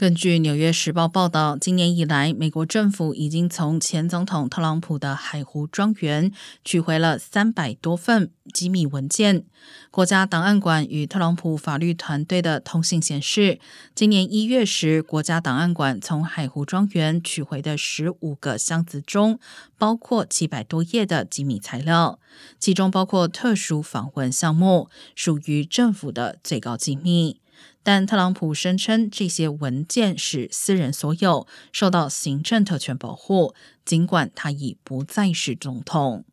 根据《纽约时报》报道，今年以来，美国政府已经从前总统特朗普的海湖庄园取回了三百多份机密文件。国家档案馆与特朗普法律团队的通信显示，今年一月时，国家档案馆从海湖庄园取回的十五个箱子中，包括七百多页的机密材料，其中包括特殊访问项目，属于政府的最高机密。但特朗普声称这些文件是私人所有，受到行政特权保护。尽管他已不再是总统。